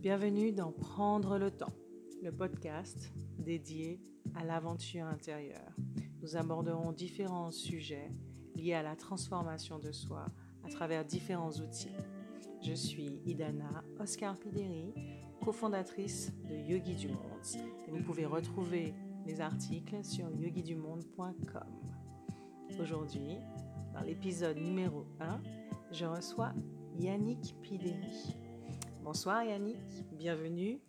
Bienvenue dans Prendre le temps, le podcast dédié à l'aventure intérieure. Nous aborderons différents sujets liés à la transformation de soi à travers différents outils. Je suis Idana Oscar Pideri, cofondatrice de Yogi du Monde. Vous pouvez retrouver les articles sur yogidumonde.com. Aujourd'hui, dans l'épisode numéro 1, je reçois Yannick Pideri. Bonsoir Yannick, bienvenue.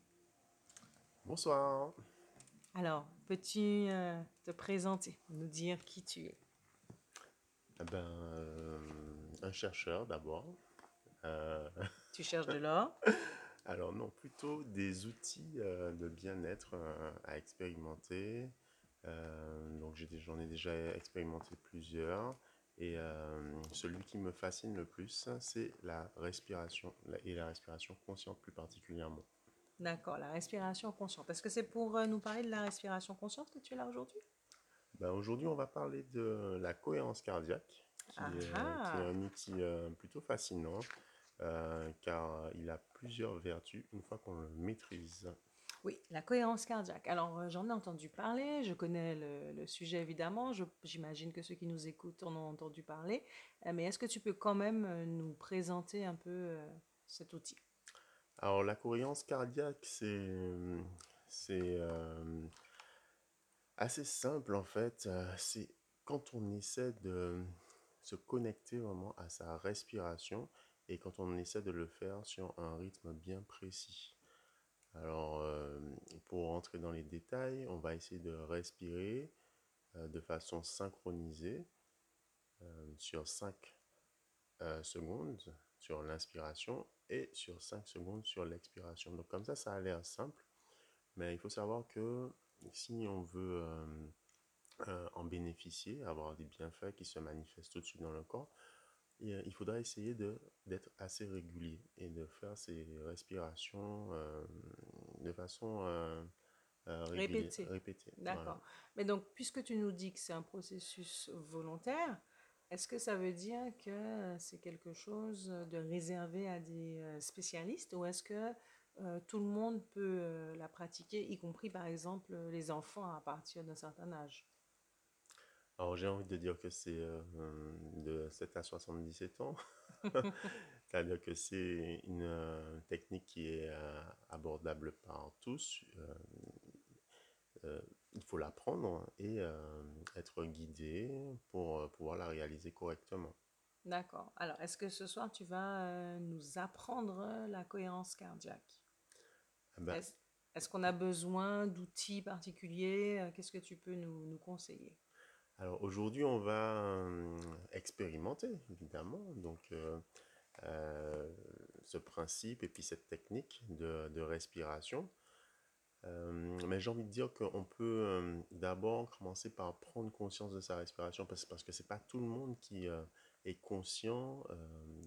Bonsoir. Alors, peux-tu euh, te présenter, nous dire qui tu es? Eh ben, euh, un chercheur d'abord. Euh, Tu cherches de l'or? Alors non, plutôt des outils euh, de bien-être euh, à expérimenter. Euh, donc j'en ai déjà expérimenté plusieurs. Et euh, celui qui me fascine le plus, c'est la respiration, et la respiration consciente plus particulièrement. D'accord, la respiration consciente. Est-ce que c'est pour euh, nous parler de la respiration consciente que tu es là aujourd'hui? Ben, aujourd'hui, on va parler de la cohérence cardiaque, qui, est, euh, Ah. qui est un outil euh, plutôt fascinant, euh, car il a plusieurs vertus une fois qu'on le maîtrise. Oui, la cohérence cardiaque. Alors, euh, j'en ai entendu parler, je connais le, sujet évidemment, j'imagine que ceux qui nous écoutent en ont entendu parler, Euh, mais est-ce que tu peux quand même euh, nous présenter un peu cet outil? Alors, la cohérence cardiaque, c'est assez simple en fait. C'est quand on essaie de se connecter vraiment à sa respiration et quand on essaie de le faire sur un rythme bien précis. Alors, euh, pour rentrer dans les détails, on va essayer de respirer euh, de façon synchronisée euh, sur 5 euh, secondes sur l'inspiration et sur 5 secondes sur l'expiration. Donc comme ça, ça a l'air simple, mais il faut savoir que si on veut en bénéficier, avoir des bienfaits qui se manifestent tout de suite dans le corps, et, euh, il faudra essayer de d'être assez régulier et de faire ces respirations euh, de façon euh, Répétée. répétée. D'accord. Voilà. Mais donc, puisque tu nous dis que c'est un processus volontaire, est-ce que ça veut dire que c'est quelque chose de réservé à des spécialistes ou est-ce que tout le monde peut la pratiquer, y compris par exemple les enfants à partir d'un certain âge? Alors j'ai envie de dire que c'est euh, de 7 à 77 ans. C'est-à-dire que c'est une euh, technique qui est euh, abordable par tous. Il faut l'apprendre et être guidé pour pouvoir la réaliser correctement. D'accord. Alors, est-ce que ce soir tu vas nous apprendre la cohérence cardiaque? Ah ben, Est-ce, qu'on a besoin d'outils particuliers? Qu'est-ce que tu peux nous, nous conseiller? Alors aujourd'hui, on va euh, expérimenter, évidemment, donc euh, euh, ce principe et puis cette technique de, de respiration. Mais j'ai envie de dire qu'on peut d'abord commencer par prendre conscience de sa respiration parce, parce que c'est pas tout le monde qui est conscient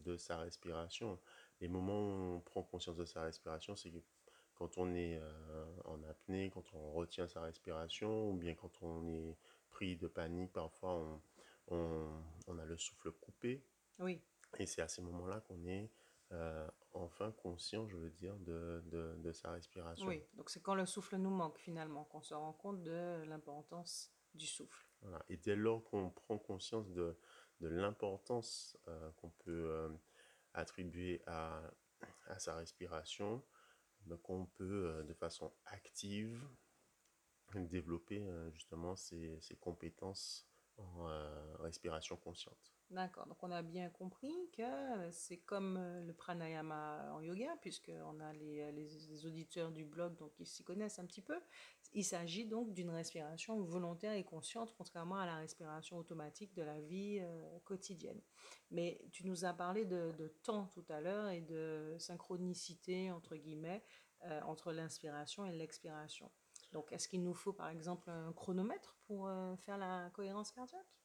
de sa respiration. Les moments où on prend conscience de sa respiration, c'est quand on est en apnée, quand on retient sa respiration, ou bien quand on est pris de panique, parfois on, on, on a le souffle coupé. Oui. Et c'est à ces moments-là qu'on est euh, enfin conscient, je veux dire, de, de, de sa respiration. Oui, donc c'est quand le souffle nous manque finalement qu'on se rend compte de l'importance du souffle. Voilà. Et dès lors qu'on prend conscience de, de l'importance euh, qu'on peut euh, attribuer à, à sa respiration, donc on peut de façon active développer euh, justement ses, compétences en euh, respiration consciente. D'accord, donc on a bien compris que c'est comme euh, le pranayama en yoga, puisqu'on a les, les, auditeurs du blog donc ils s'y connaissent un petit peu. Il s'agit donc d'une respiration volontaire et consciente, contrairement à la respiration automatique de la vie euh, quotidienne. Mais tu nous as parlé de, temps tout à l'heure et de synchronicité, entre guillemets, euh, entre l'inspiration et l'expiration. Donc, est-ce qu'il nous faut par exemple un chronomètre pour euh, faire la cohérence cardiaque?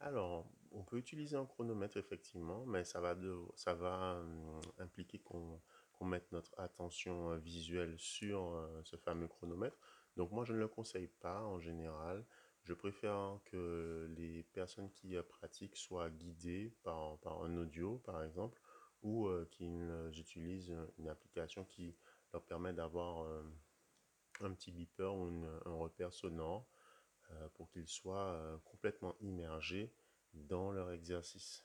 Alors, on peut utiliser un chronomètre effectivement, mais ça va, euh, impliquer qu'on mette notre attention euh, visuelle sur ce fameux chronomètre. Donc moi, je ne le conseille pas en général. Je préfère que les personnes qui pratiquent soient guidées par, par un audio, par exemple, ou qu'ils utilisent une application qui leur permet d'avoir un petit beeper ou un repère sonore euh, pour qu'ils soient complètement immergés dans leur exercice.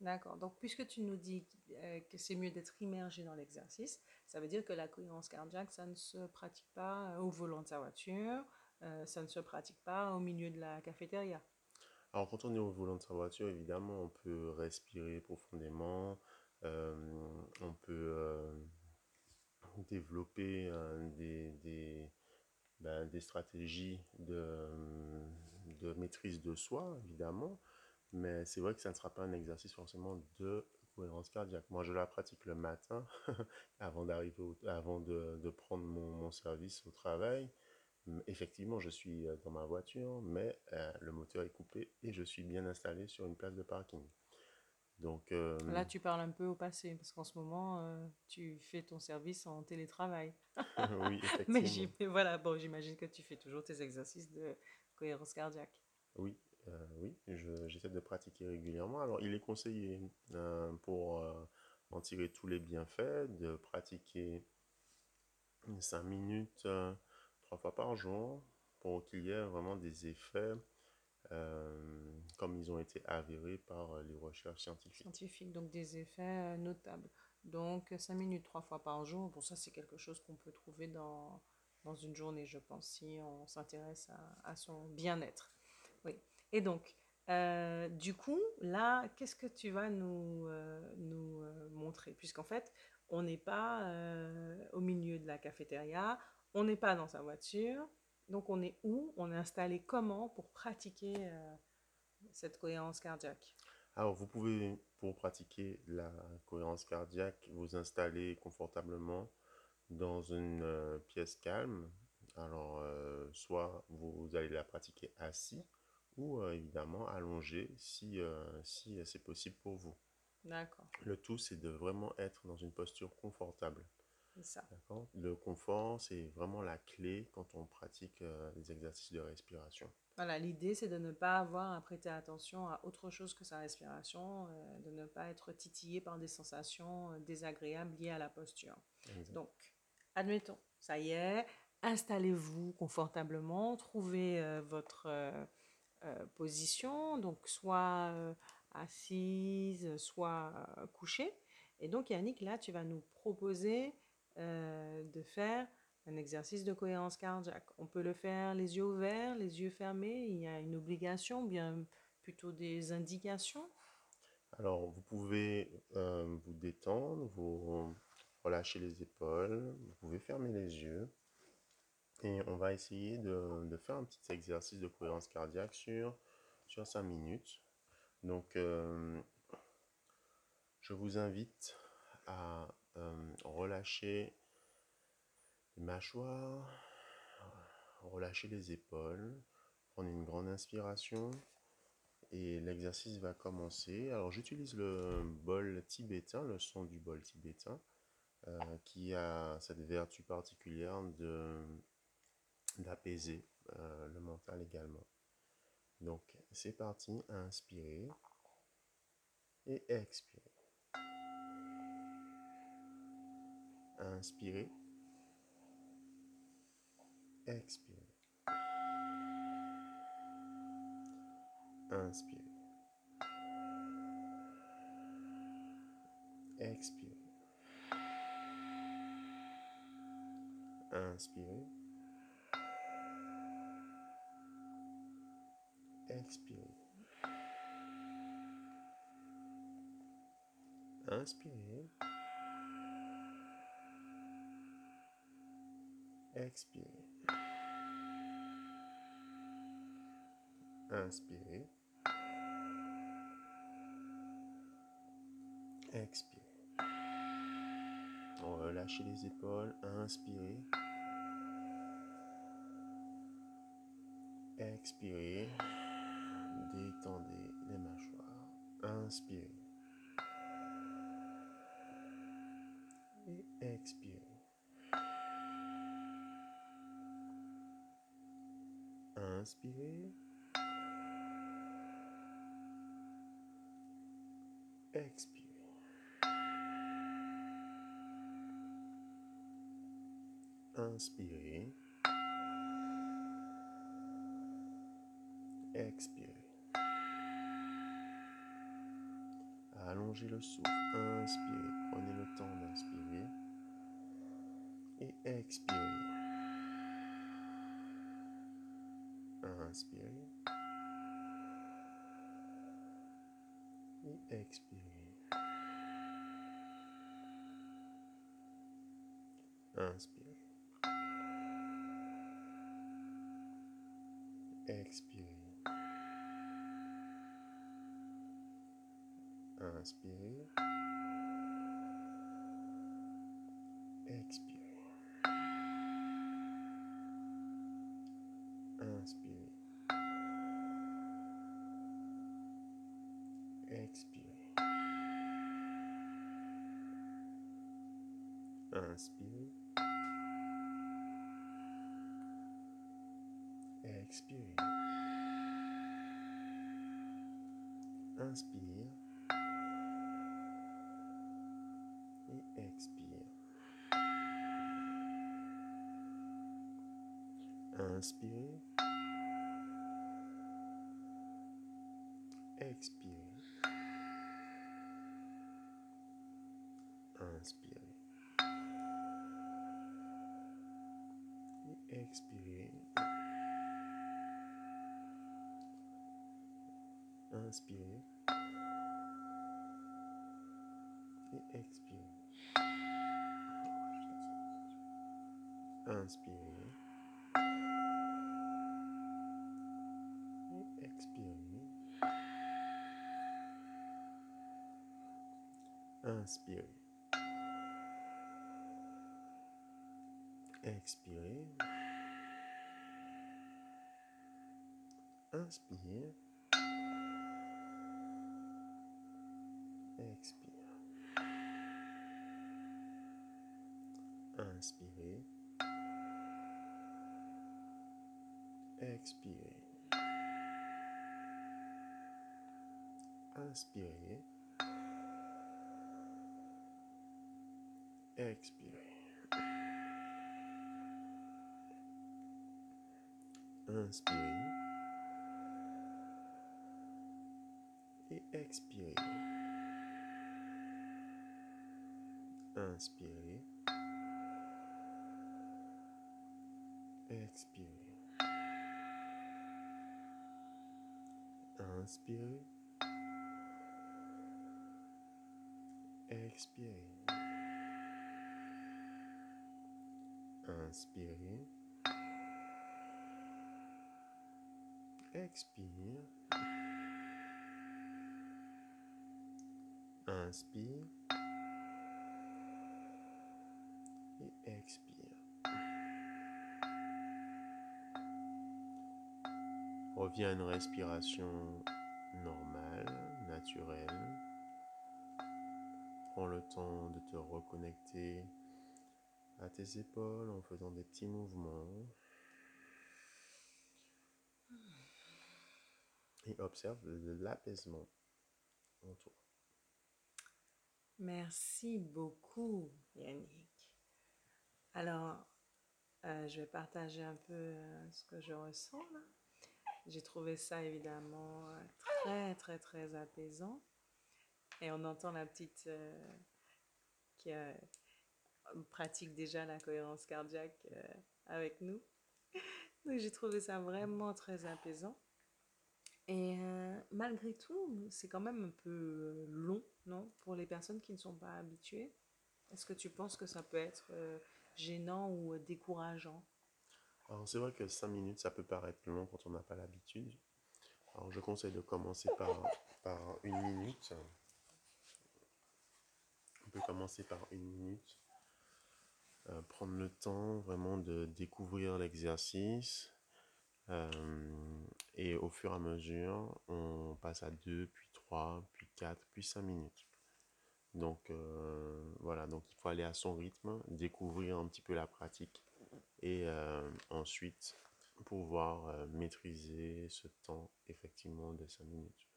D'accord. Donc, puisque tu nous dis que c'est mieux d'être immergé dans l'exercice, ça veut dire que la cohérence cardiaque, ça ne se pratique pas au volant de sa voiture, ça ne se pratique pas au milieu de la cafétéria? Alors, quand on est au volant de sa voiture, évidemment, on peut respirer profondément, euh, on peut euh, développer euh, des, ben, des, stratégies de, de, maîtrise de soi, évidemment, mais c'est vrai que ça ne sera pas un exercice forcément de cohérence cardiaque. Moi, je la pratique le matin avant d'arriver, avant de, de prendre mon, mon, service au travail. Effectivement, je suis dans ma voiture, mais le moteur est coupé et je suis bien installé sur une place de parking. Donc, euh, Là, tu parles un peu au passé, parce qu'en ce moment, euh, tu fais ton service en télétravail. oui, effectivement. Mais voilà, bon, j'imagine que tu fais toujours tes exercices de cohérence cardiaque. Oui, euh, oui, j'essaie de pratiquer régulièrement. Alors, il est conseillé pour en tirer tous les bienfaits de pratiquer 5 minutes trois fois par jour pour qu'il y ait vraiment des effets euh, comme ils ont été avérés par euh, les recherches scientifiques. Scientifiques, donc des effets euh, notables. Donc 5 minutes trois fois par jour, bon ça c'est quelque chose qu'on peut trouver dans, dans une journée, je pense, si on s'intéresse à, son bien-être. Oui. Et donc, du coup, là, qu'est-ce que tu vas nous, nous montrer? Puisqu'en fait, on n'est pas au milieu de la cafétéria, on n'est pas dans sa voiture, donc on est où? On est installé comment pour pratiquer euh, cette cohérence cardiaque? Alors vous pouvez, pour pratiquer la cohérence cardiaque, vous installer confortablement dans une euh, pièce calme. Alors euh, soit vous, allez la pratiquer assis ou évidemment allongé si, si c'est possible pour vous. D'accord. Le tout, c'est de vraiment être dans une posture confortable. Le confort, c'est vraiment la clé quand on pratique euh, les exercices de respiration. Voilà, l'idée, c'est de ne pas avoir à prêter attention à autre chose que sa respiration, euh, de ne pas être titillé par des sensations euh, désagréables liées à la posture. Donc, admettons, ça y est, installez-vous confortablement, trouvez votre position, donc soit assise, soit couchée. Et donc, Yannick, là, tu vas nous proposer euh, de faire un exercice de cohérence cardiaque. On peut le faire les yeux ouverts, les yeux fermés. Il y a une obligation, bien plutôt des indications. Alors, vous pouvez euh, vous détendre, vous relâcher les épaules, vous pouvez fermer les yeux. Et on va essayer de, de faire un petit exercice de cohérence cardiaque sur, sur 5 minutes. Donc, euh, je vous invite à euh, relâcher les mâchoires, relâcher les épaules, prendre une grande inspiration et l'exercice va commencer. Alors j'utilise le bol tibétain, le son du bol tibétain, euh, qui a cette vertu particulière de d'apaiser euh, le mental également. Donc c'est parti, inspirez et expirez. Inspirez. Expirez. Inspirez. Expirez. Inspirez. Expirez. Inspirez. Expirez. Inspirez. Expirez. On relâche les épaules. Inspirez. Expirez. Détendez les mâchoires. Inspirez. Et expirez. Inspirez. Expirez. Inspirez. Expirez. Allongez le souffle. Inspirez. Prenez le temps d'inspirer. Et expirez. Inspirez. Et expirez. Inspirez. Expirez. Inspirez. Expirez. Inspirez. Expirez. Inspirez. Expirez. Inspire. Et expire. Inspirez. Expirez. Inspirez. Et expirez. Inspirez. Et expirez. Inspirez. Et expirez. Inspirez. Expirez. Inspire. Expire. Inspirez. Expirez. Inspirez. Expirez. Inspirez. Et expirez. Inspirez. Expirez. Inspirez. Expirez. Inspirez. Expire. Inspire. Et expire. Reviens à une respiration normale, naturelle. Prends le temps de te reconnecter à tes épaules en faisant des petits mouvements. Et observe l'apaisement en toi. Merci beaucoup, Yannick. Alors, euh, je vais partager un peu euh, ce que je ressens là. J'ai trouvé ça évidemment euh, très, très, très apaisant. Et on entend la petite qui pratique déjà la cohérence cardiaque avec nous. Donc j'ai trouvé ça vraiment très apaisant. Et euh, malgré tout, c'est quand même un peu long, non? Pour les personnes qui ne sont pas habituées. Est-ce que tu penses que ça peut être euh, gênant ou euh, décourageant? Alors c'est vrai que 5 minutes, ça peut paraître long quand on n'a pas l'habitude. Alors je conseille de commencer par, par une minute. On peut commencer par une minute. Prendre le temps vraiment de découvrir l'exercice. Euh, et au fur et à mesure, on passe à 2, puis 3, puis 4, puis 5 minutes. Donc euh, voilà, donc il faut aller à son rythme, découvrir un petit peu la pratique et euh, ensuite pouvoir maîtriser ce temps effectivement de 5 minutes.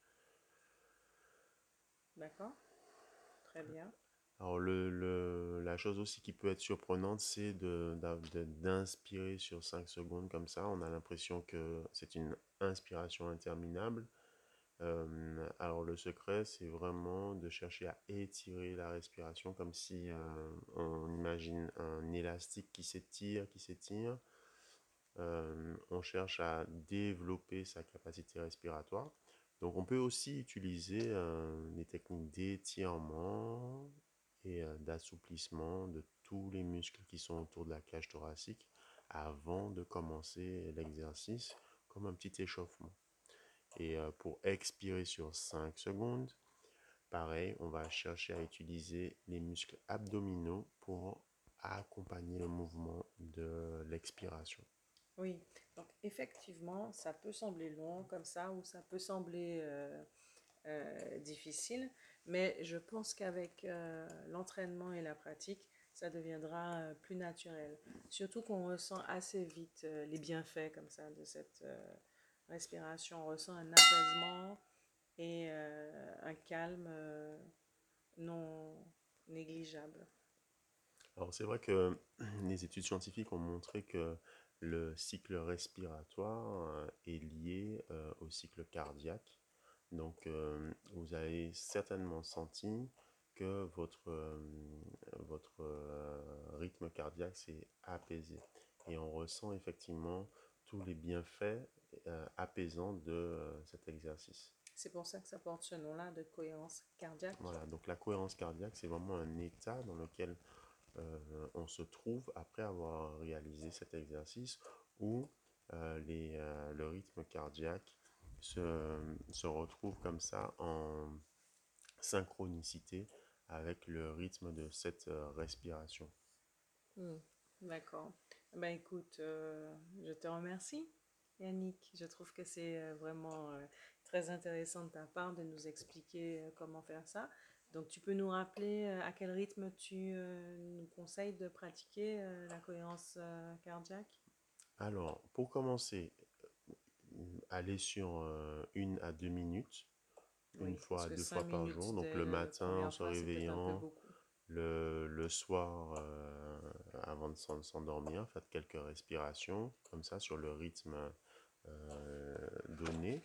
D'accord? Très bien. Alors, le, la chose aussi qui peut être surprenante, c'est d'inspirer sur 5 secondes comme ça. On a l'impression que c'est une inspiration interminable. Euh, alors, le secret, c'est vraiment de chercher à étirer la respiration comme si euh, on imagine un élastique qui s'étire, qui s'étire. Euh, on cherche à développer sa capacité respiratoire. Donc, on peut aussi utiliser des techniques d'étirement, et d'assouplissement de tous les muscles qui sont autour de la cage thoracique avant de commencer l'exercice comme un petit échauffement. Et pour expirer sur 5 secondes, pareil, on va chercher à utiliser les muscles abdominaux pour accompagner le mouvement de l'expiration. Oui, donc effectivement, ça peut sembler long comme ça ou ça peut sembler difficile, mais je pense qu'avec euh, l'entraînement et la pratique, ça deviendra euh, plus naturel. Surtout qu'on ressent assez vite les bienfaits comme ça de cette respiration. On ressent un apaisement et un calme non négligeable. Alors c'est vrai que les études scientifiques ont montré que le cycle respiratoire est lié au cycle cardiaque donc, euh, vous avez certainement senti que votre, euh, votre euh, rythme cardiaque s'est apaisé. Et on ressent effectivement tous les bienfaits apaisants de cet exercice. C'est pour ça que ça porte ce nom-là de cohérence cardiaque. Voilà, donc la cohérence cardiaque, c'est vraiment un état dans lequel on se trouve après avoir réalisé cet exercice où les, le rythme cardiaque se, retrouve comme ça en synchronicité avec le rythme de cette euh, respiration. Hmm, d'accord. Ben écoute, euh, je te remercie, Yannick. Je trouve que c'est euh, vraiment très intéressant de ta part de nous expliquer comment faire ça. Donc, tu peux nous rappeler à quel rythme tu nous conseilles de pratiquer la cohérence cardiaque? Alors, pour commencer, aller sur euh, une à deux minutes, une fois à deux fois par jour. Donc le matin en se réveillant, le, le, soir euh, avant de s'endormir, faites quelques respirations comme ça sur le rythme euh, donné.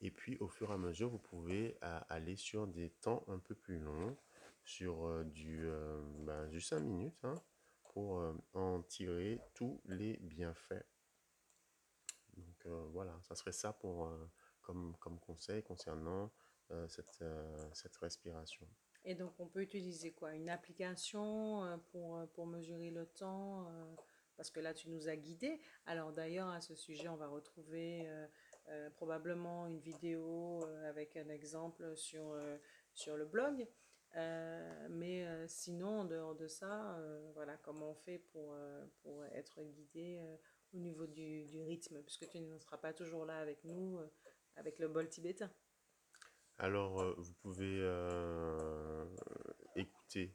Et puis au fur et à mesure, vous pouvez aller sur des temps un peu plus longs, sur du, ben, du 5 minutes, hein, pour en tirer tous les bienfaits euh, voilà, ça serait ça pour, euh, comme, comme conseil concernant euh, cette, cette respiration. Et donc, on peut utiliser quoi? Une application pour, pour mesurer le temps Parce que là, tu nous as guidés. Alors, d'ailleurs, à ce sujet, on va retrouver probablement une vidéo avec un exemple sur, sur le blog. mais sinon, en dehors de ça, voilà, comment on fait pour, pour être guidé au niveau du, du, rythme, puisque tu ne seras pas toujours là avec nous, euh, avec le bol tibétain. Alors, euh, vous pouvez euh, écouter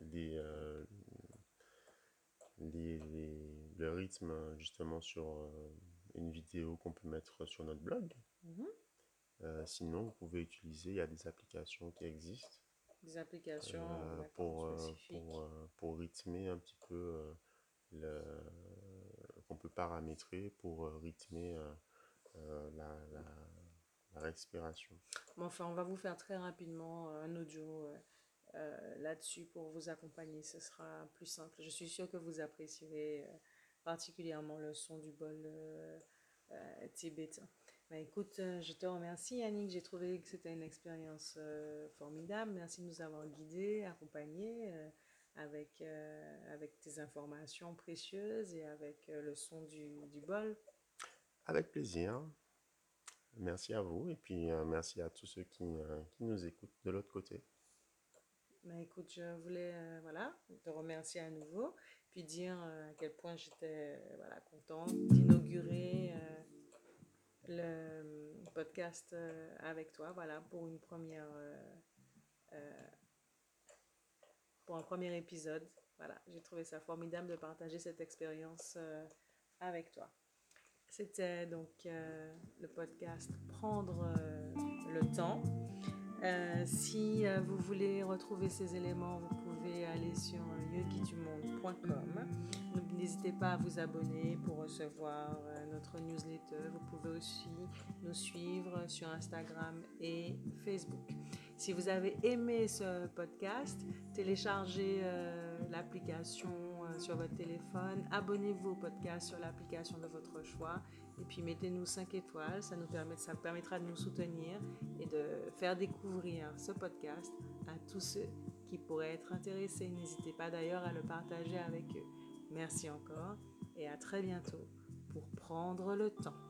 les, les, le rythme justement sur une vidéo qu'on peut mettre sur notre blog. Mhm. sinon, vous pouvez utiliser, il y a des applications qui existent. Des applications pour, pour, pour, rythmer un petit peu le, peut paramétrer pour euh, rythmer euh, euh, la, respiration. Enfin, on va vous faire très rapidement un audio là-dessus pour vous accompagner. Ce sera plus simple. Je suis sûre que vous apprécierez particulièrement le son du bol tibétain. Bah, écoute, je te remercie Yannick, j'ai trouvé que c'était une expérience formidable. Merci de nous avoir guidés, accompagnés avec, euh, avec tes informations précieuses et avec euh, le son du, du, bol. Avec plaisir. Merci à vous et puis euh, merci à tous ceux qui, qui nous écoutent de l'autre côté. Bah, écoute, je voulais voilà, te remercier à nouveau, puis dire à quel point j'étais voilà, contente d'inaugurer le podcast avec toi, voilà, pour une première pour un premier épisode. Voilà, j'ai trouvé ça formidable de partager cette expérience euh, avec toi. C'était donc euh, le podcast Prendre euh, le temps. Si vous voulez retrouver ces éléments, vous pouvez aller sur yogidumonde.com. N'hésitez pas à vous abonner pour recevoir notre newsletter. Vous pouvez aussi nous suivre sur Instagram et Facebook. Si vous avez aimé ce podcast, téléchargez l'application sur votre téléphone, abonnez-vous au podcast sur l'application de votre choix et puis mettez-nous 5 étoiles, ça nous ça permettra de nous soutenir et de faire découvrir ce podcast à tous ceux qui pourraient être intéressés. N'hésitez pas d'ailleurs à le partager avec eux. Merci encore et à très bientôt pour prendre le temps.